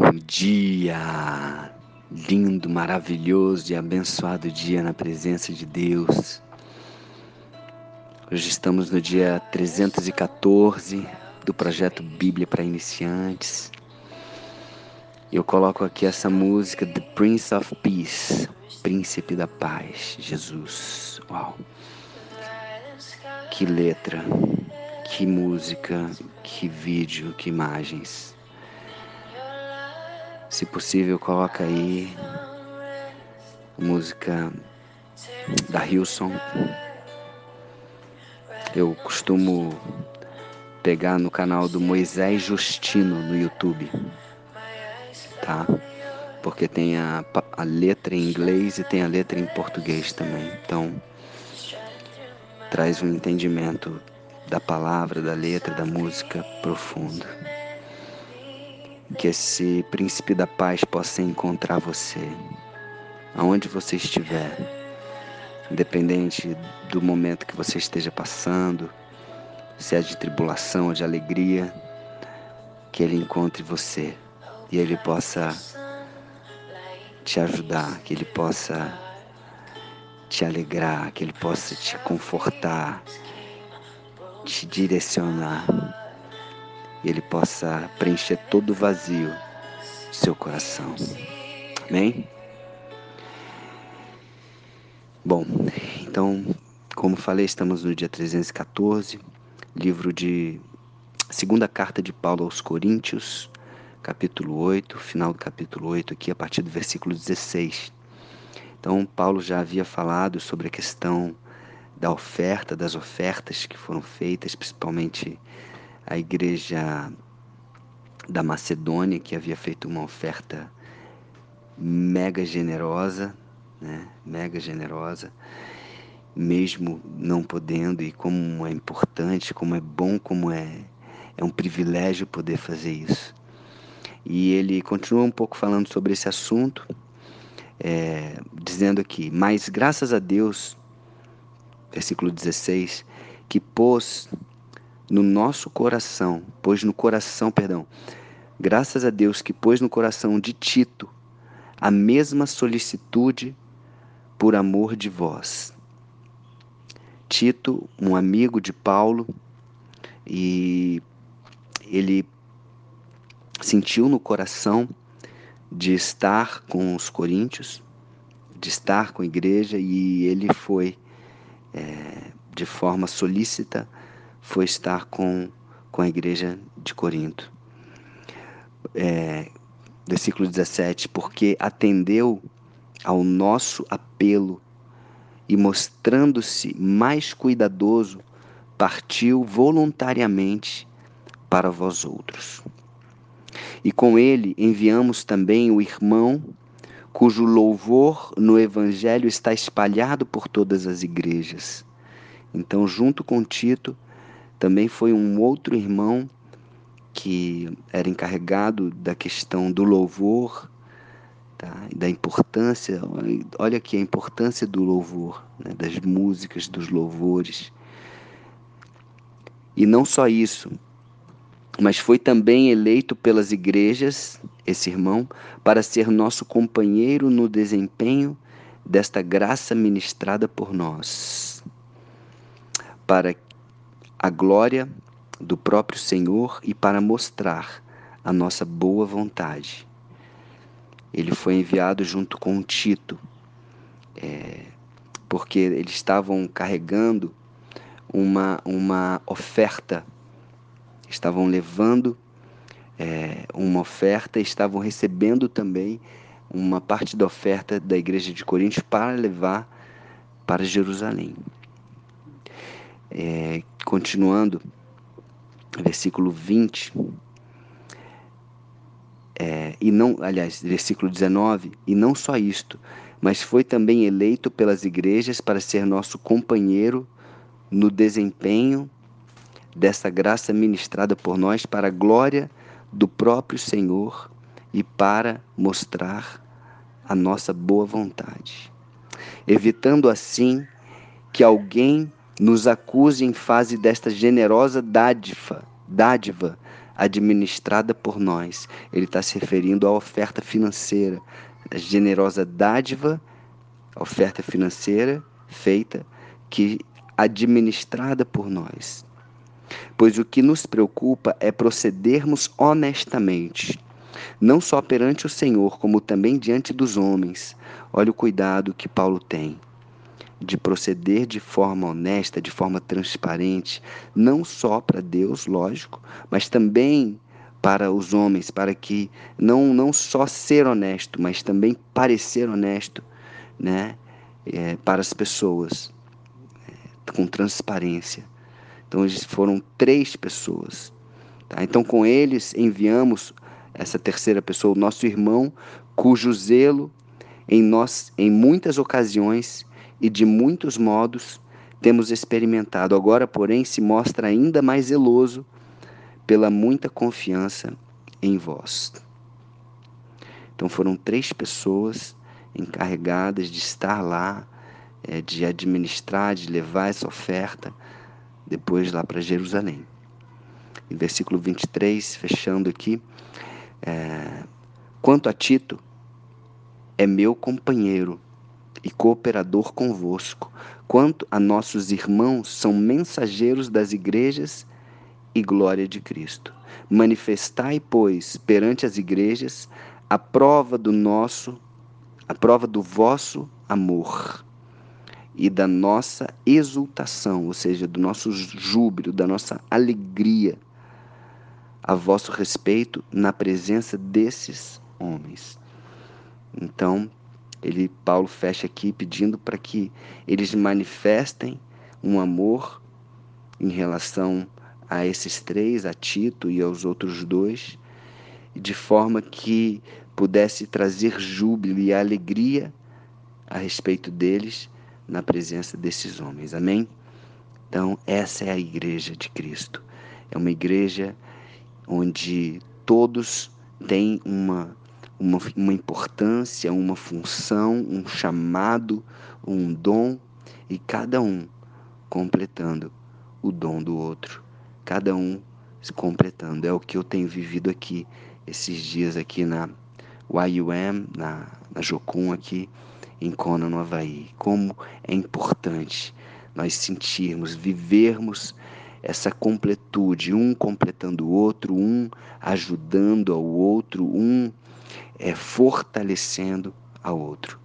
Bom dia! Lindo, maravilhoso e abençoado dia na presença de Deus. Hoje estamos no dia 314 do projeto Bíblia para Iniciantes. Eu coloco aqui essa música The Prince of Peace, Príncipe da Paz, Jesus. Uau! Que letra, que música, que vídeo, que imagens. Se possível, coloca aí música da Hilson. Eu costumo pegar no canal do Moisés Justino no YouTube, tá? Porque tem a, a letra em inglês e tem a letra em português também. Então, traz um entendimento da palavra, da letra, da música profundo que esse príncipe da paz possa encontrar você, aonde você estiver, independente do momento que você esteja passando, se é de tribulação ou de alegria, que ele encontre você e ele possa te ajudar, que ele possa te alegrar, que ele possa te confortar, te direcionar e Ele possa preencher todo o vazio do seu coração. Amém? Bom, então, como falei, estamos no dia 314, livro de segunda carta de Paulo aos Coríntios, capítulo 8, final do capítulo 8, aqui a partir do versículo 16. Então, Paulo já havia falado sobre a questão da oferta, das ofertas que foram feitas, principalmente a igreja da Macedônia, que havia feito uma oferta mega generosa, né? mega generosa, mesmo não podendo, e como é importante, como é bom, como é, é um privilégio poder fazer isso. E ele continua um pouco falando sobre esse assunto, é, dizendo aqui: Mas graças a Deus, versículo 16, que pôs no nosso coração, pôs no coração, perdão, graças a Deus que pôs no coração de Tito a mesma solicitude por amor de vós. Tito, um amigo de Paulo, e ele sentiu no coração de estar com os coríntios, de estar com a igreja, e ele foi é, de forma solícita foi estar com, com a igreja de Corinto. É, versículo 17: Porque atendeu ao nosso apelo e, mostrando-se mais cuidadoso, partiu voluntariamente para vós outros. E com ele enviamos também o irmão, cujo louvor no Evangelho está espalhado por todas as igrejas. Então, junto com Tito, também foi um outro irmão que era encarregado da questão do louvor, tá? da importância, olha aqui a importância do louvor, né? das músicas, dos louvores. E não só isso, mas foi também eleito pelas igrejas, esse irmão, para ser nosso companheiro no desempenho desta graça ministrada por nós, para a glória do próprio Senhor e para mostrar a nossa boa vontade. Ele foi enviado junto com Tito, é, porque eles estavam carregando uma, uma oferta, estavam levando é, uma oferta, estavam recebendo também uma parte da oferta da igreja de Coríntios para levar para Jerusalém. É, continuando, versículo 20, é, e não, aliás, versículo 19, e não só isto, mas foi também eleito pelas igrejas para ser nosso companheiro no desempenho dessa graça ministrada por nós para a glória do próprio Senhor e para mostrar a nossa boa vontade, evitando assim que alguém nos acuse em face desta generosa dádiva, dádiva administrada por nós. Ele está se referindo à oferta financeira, a generosa dádiva, oferta financeira feita, que administrada por nós. Pois o que nos preocupa é procedermos honestamente, não só perante o Senhor, como também diante dos homens. Olha o cuidado que Paulo tem de proceder de forma honesta, de forma transparente, não só para Deus, lógico, mas também para os homens, para que não, não só ser honesto, mas também parecer honesto, né, é, para as pessoas, é, com transparência. Então, eles foram três pessoas. Tá? Então, com eles enviamos essa terceira pessoa, o nosso irmão, cujo zelo em nós, em muitas ocasiões, e de muitos modos temos experimentado. Agora, porém, se mostra ainda mais zeloso pela muita confiança em vós. Então foram três pessoas encarregadas de estar lá, é, de administrar, de levar essa oferta depois lá para Jerusalém. Em versículo 23, fechando aqui, é, quanto a Tito, é meu companheiro e cooperador convosco, quanto a nossos irmãos são mensageiros das igrejas e glória de Cristo. Manifestai, pois, perante as igrejas a prova do nosso, a prova do vosso amor e da nossa exultação, ou seja, do nosso júbilo, da nossa alegria a vosso respeito na presença desses homens. Então, ele Paulo fecha aqui pedindo para que eles manifestem um amor em relação a esses três, a Tito e aos outros dois, de forma que pudesse trazer júbilo e alegria a respeito deles na presença desses homens. Amém? Então, essa é a igreja de Cristo. É uma igreja onde todos têm uma uma, uma importância, uma função, um chamado, um dom, e cada um completando o dom do outro. Cada um se completando. É o que eu tenho vivido aqui, esses dias aqui na YUM, na, na Jocum aqui em Kona, no Havaí. Como é importante nós sentirmos, vivermos essa completude, um completando o outro, um ajudando ao outro, um é fortalecendo a outro.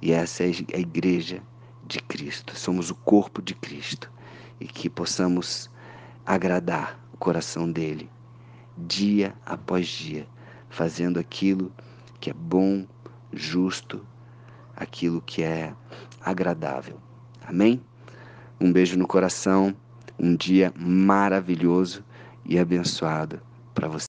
E essa é a igreja de Cristo. Somos o corpo de Cristo e que possamos agradar o coração dele dia após dia, fazendo aquilo que é bom, justo, aquilo que é agradável. Amém? Um beijo no coração, um dia maravilhoso e abençoado para você.